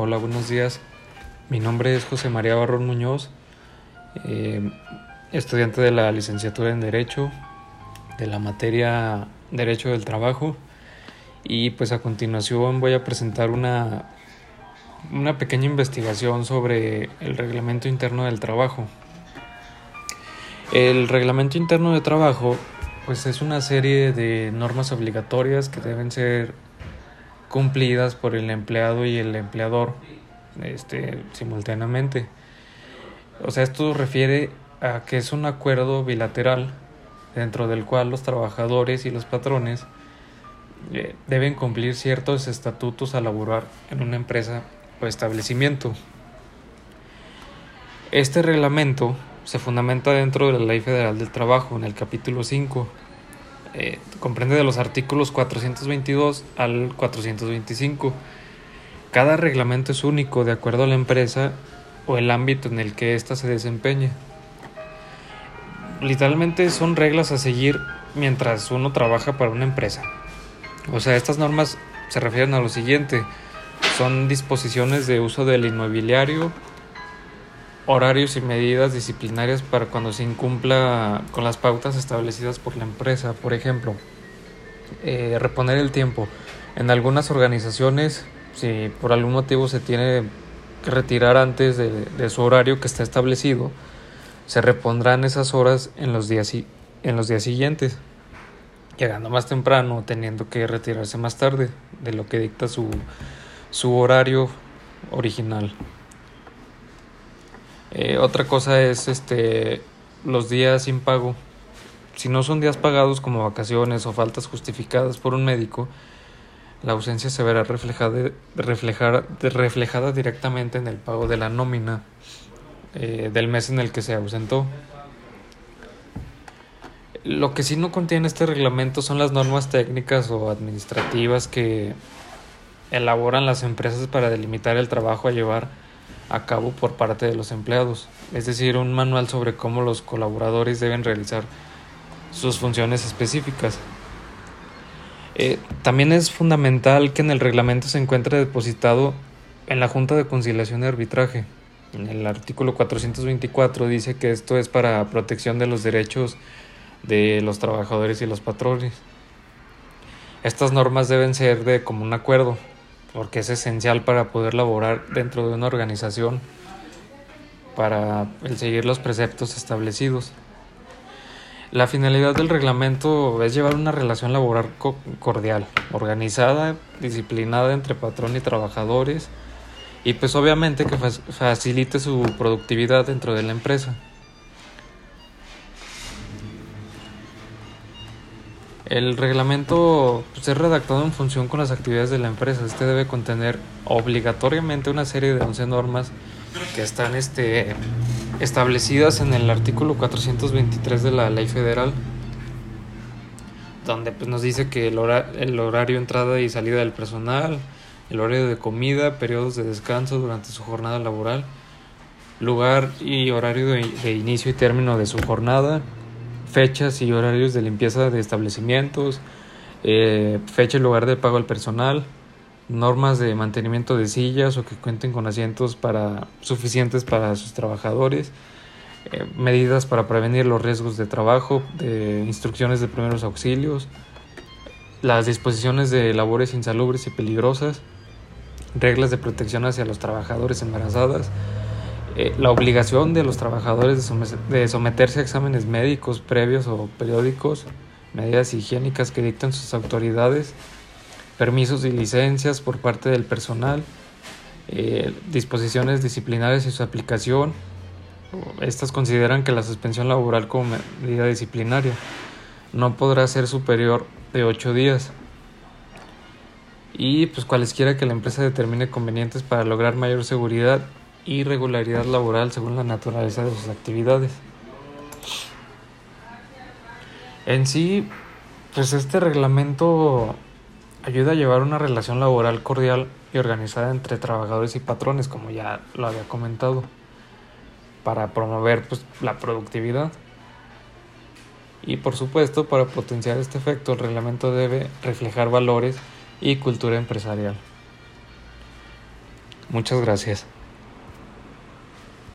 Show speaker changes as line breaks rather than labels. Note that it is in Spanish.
Hola, buenos días. Mi nombre es José María Barrón Muñoz, eh, estudiante de la licenciatura en Derecho, de la materia Derecho del Trabajo. Y pues a continuación voy a presentar una, una pequeña investigación sobre el reglamento interno del trabajo. El reglamento interno de trabajo pues es una serie de normas obligatorias que deben ser cumplidas por el empleado y el empleador este, simultáneamente. O sea, esto refiere a que es un acuerdo bilateral dentro del cual los trabajadores y los patrones eh, deben cumplir ciertos estatutos a laborar en una empresa o establecimiento. Este reglamento se fundamenta dentro de la Ley Federal del Trabajo, en el capítulo 5. Eh, comprende de los artículos 422 al 425. Cada reglamento es único de acuerdo a la empresa o el ámbito en el que ésta se desempeña. Literalmente son reglas a seguir mientras uno trabaja para una empresa. O sea, estas normas se refieren a lo siguiente. Son disposiciones de uso del inmobiliario, horarios y medidas disciplinarias para cuando se incumpla con las pautas establecidas por la empresa. Por ejemplo, eh, reponer el tiempo. En algunas organizaciones, si por algún motivo se tiene que retirar antes de, su horario que está establecido, se repondrán esas horas en los días, en los días siguientes, llegando más temprano, teniendo que retirarse más tarde de lo que dicta su, su horario original. Eh, otra cosa es este los días sin pago. Si no son días pagados como vacaciones o faltas justificadas por un médico, la ausencia se verá reflejada, reflejada directamente en el pago de la nómina eh, del mes en el que se ausentó. Lo que sí no contiene este reglamento son las normas técnicas o administrativas que elaboran las empresas para delimitar el trabajo a llevar a cabo por parte de los empleados, es decir, un manual sobre cómo los colaboradores deben realizar sus funciones específicas. Eh, también es fundamental que en el reglamento se encuentre depositado en la Junta de Conciliación y Arbitraje. En el artículo 424 dice que esto es para protección de los derechos de los trabajadores y los patrones. Estas normas deben ser de común acuerdo, porque es esencial para poder laborar dentro de una organización para el seguir los preceptos establecidos. La finalidad del reglamento es llevar una relación laboral cordial, organizada, disciplinada entre patrón y trabajadores y pues obviamente que facilite su productividad dentro de la empresa. El reglamento pues, es redactado en función con las actividades de la empresa. Este debe contener obligatoriamente una serie de 11 normas que están este, establecidas en el artículo 423 de la Ley Federal, donde pues, nos dice que el, el horario entrada y salida del personal, el horario de comida, periodos de descanso durante su jornada laboral, lugar y horario de inicio y término de su jornada, fechas y horarios de limpieza de establecimientos, eh, fecha y lugar de pago al personal, normas de mantenimiento de sillas o que cuenten con asientos para, suficientes para sus trabajadores, eh, medidas para prevenir los riesgos de trabajo, instrucciones de primeros auxilios, las disposiciones de labores insalubres y peligrosas, reglas de protección hacia los trabajadores embarazadas, eh, la obligación de los trabajadores de, someterse a exámenes médicos previos o periódicos, medidas higiénicas que dictan sus autoridades, permisos y licencias por parte del personal, eh, disposiciones disciplinarias y su aplicación. Estas consideran que la suspensión laboral como medida disciplinaria no podrá ser superior de ocho días y pues cualesquiera que la empresa determine convenientes para lograr mayor seguridad y regularidad laboral según la naturaleza de sus actividades. En sí, pues este reglamento ayuda a llevar una relación laboral cordial y organizada entre trabajadores y patrones, como ya lo había comentado, para promover pues, la productividad. Y por supuesto, para potenciar este efecto, el reglamento debe reflejar valores y cultura empresarial. Muchas gracias.